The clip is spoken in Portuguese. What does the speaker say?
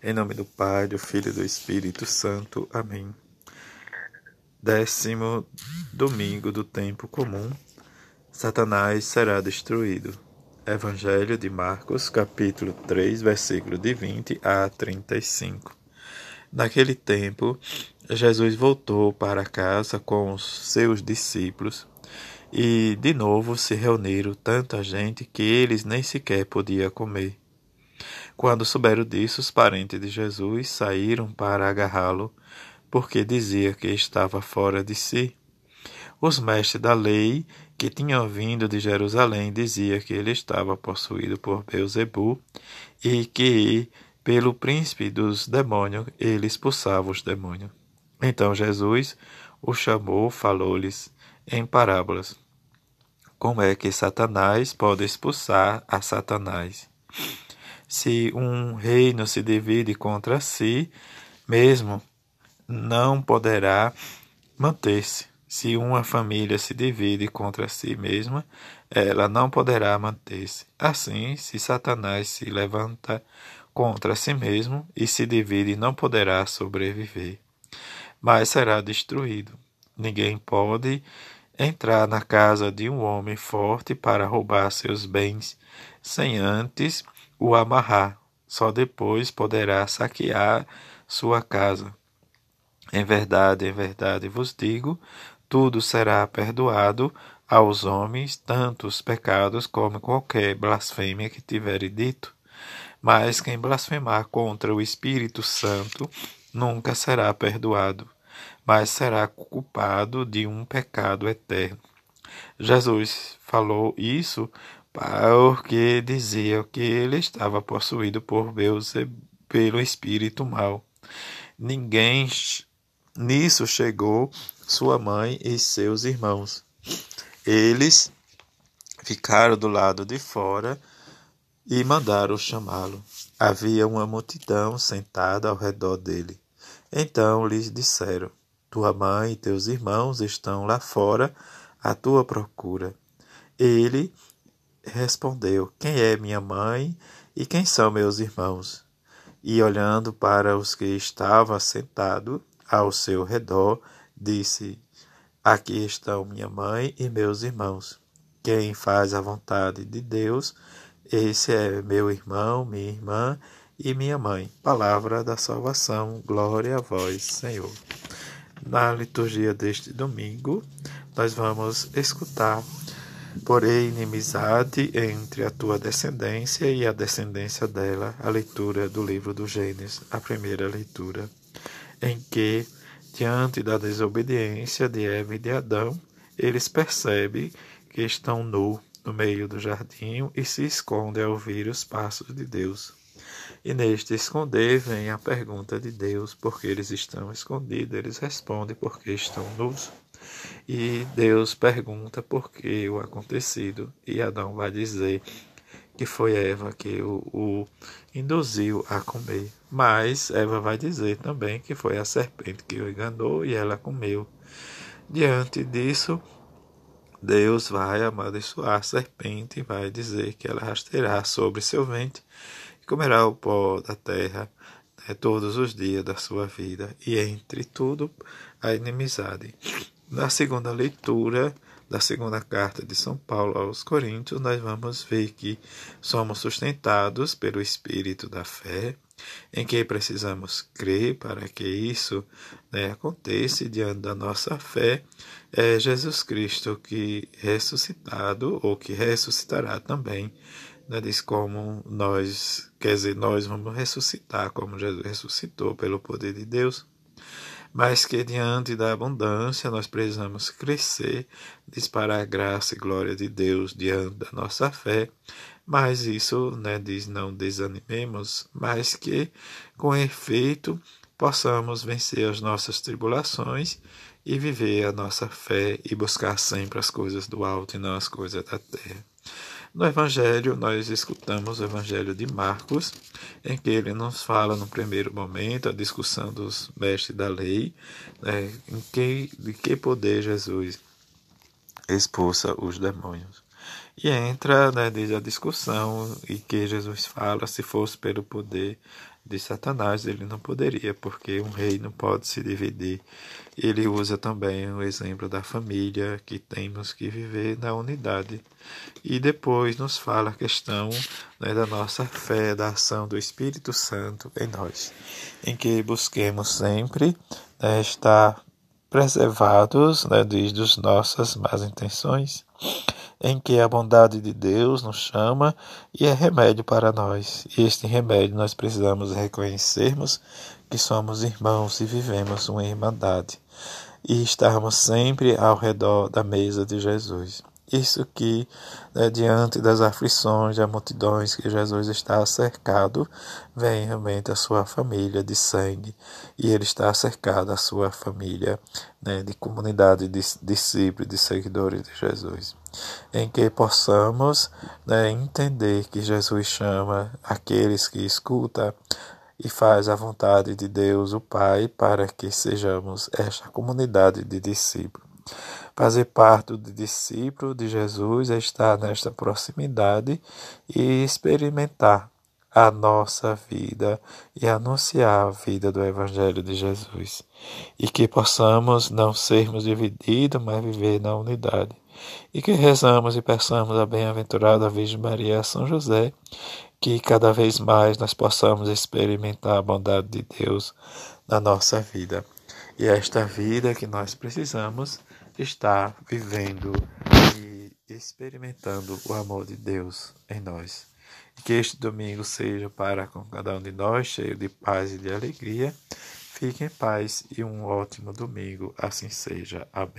Em nome do Pai, do Filho e do Espírito Santo. Amém. Décimo domingo do tempo comum. Satanás será destruído. Evangelho de Marcos, capítulo 3, versículo de 20 a 35. Naquele tempo, Jesus voltou para casa com os seus discípulos e de novo se reuniram tanta gente que eles nem sequer podiam comer. Quando souberam disso, os parentes de Jesus saíram para agarrá-lo, porque dizia que estava fora de si. Os mestres da lei, que tinham vindo de Jerusalém, diziam que ele estava possuído por Beuzebu e que, pelo príncipe dos demônios, ele expulsava os demônios. Então Jesus o chamou, falou-lhes em parábolas. Como é que Satanás pode expulsar a Satanás? Se um reino se divide contra si mesmo, não poderá manter-se. Se uma família se divide contra si mesma, ela não poderá manter-se. Assim, se Satanás se levanta contra si mesmo e se divide, não poderá sobreviver, mas será destruído. Ninguém pode entrar na casa de um homem forte para roubar seus bens, sem antes o amarrar. Só depois poderá saquear sua casa. Em verdade, em verdade vos digo: tudo será perdoado aos homens, tanto os pecados como qualquer blasfêmia que tiverem dito. Mas quem blasfemar contra o Espírito Santo nunca será perdoado, mas será culpado de um pecado eterno. Jesus falou isso porque diziam que ele estava possuído por Beelzebub, pelo espírito mal. Ninguém nisso chegou sua mãe e seus irmãos. Eles ficaram do lado de fora e mandaram chamá-lo. Havia uma multidão sentada ao redor dele. Então lhes disseram: Tua mãe e teus irmãos estão lá fora à tua procura. Ele respondeu: Quem é minha mãe e quem são meus irmãos? E olhando para os que estavam sentados ao seu redor, disse: Aqui estão minha mãe e meus irmãos. Quem faz a vontade de Deus, esse é meu irmão, minha irmã e minha mãe. Palavra da salvação, glória a vós, Senhor. Na liturgia deste domingo, nós vamos escutar Porém, inimizade entre a tua descendência e a descendência dela, a leitura do livro do Gênesis, a primeira leitura, em que, diante da desobediência de Eva e de Adão, eles percebem que estão nu no meio do jardim e se escondem a ouvir os passos de Deus. E neste esconder vem a pergunta de Deus, porque eles estão escondidos, eles respondem porque estão nus. E Deus pergunta por que o acontecido, e Adão vai dizer que foi Eva que o, o, induziu a comer. Mas Eva vai dizer também que foi a serpente que o enganou e ela comeu. Diante disso, Deus vai amaldiçoar a serpente e vai dizer que ela rasteirá sobre seu ventre e comerá o pó da terra né, todos os dias da sua vida. E entre tudo, a inimizade. Na segunda leitura da segunda carta de São Paulo aos Coríntios, nós vamos ver que somos sustentados pelo Espírito da fé, em que precisamos crer para que isso né, aconteça diante da nossa fé. É Jesus Cristo que ressuscitado, ou que ressuscitará também, né, diz como nós, quer dizer, nós vamos ressuscitar como Jesus ressuscitou pelo poder de Deus mas que diante da abundância nós precisamos crescer, disparar a graça e glória de Deus diante da nossa fé, mas isso né, diz não desanimemos, mas que com efeito possamos vencer as nossas tribulações e viver a nossa fé e buscar sempre as coisas do alto e não as coisas da terra. No Evangelho, nós escutamos o Evangelho de Marcos, em que ele nos fala, no primeiro momento, a discussão dos mestres da lei, né, em que, de que poder Jesus expulsa os demônios. E entra né, desde a discussão e que Jesus fala, se fosse pelo poder de Satanás ele não poderia, porque um rei não pode se dividir. Ele usa também o exemplo da família, que temos que viver na unidade. E depois nos fala a questão né, da nossa fé, da ação do Espírito Santo em nós, em que busquemos sempre né, estar preservados né, as nossas más intenções em que a bondade de Deus nos chama e é remédio para nós. E este remédio nós precisamos reconhecermos que somos irmãos e vivemos uma irmandade e estarmos sempre ao redor da mesa de Jesus. Isso que, né, diante das aflições, das multidões que Jesus está cercado, vem realmente a sua família de sangue e ele está cercado a sua família né, de comunidade de discípulos, de seguidores de Jesus. Em que possamos né, entender que Jesus chama aqueles que escutam e faz a vontade de Deus, o Pai, para que sejamos esta comunidade de discípulos. Fazer parte do discípulo de Jesus é estar nesta proximidade e experimentar a nossa vida e anunciar a vida do Evangelho de Jesus. E que possamos não sermos divididos, mas viver na unidade. E que rezamos e peçamos a bem-aventurada Virgem Maria a São José, que cada vez mais nós possamos experimentar a bondade de Deus na nossa vida. E esta vida que nós precisamos está vivendo e experimentando o amor de Deus em nós. E que este domingo seja para com cada um de nós cheio de paz e de alegria. Fique em paz e um ótimo domingo, assim seja. Amém.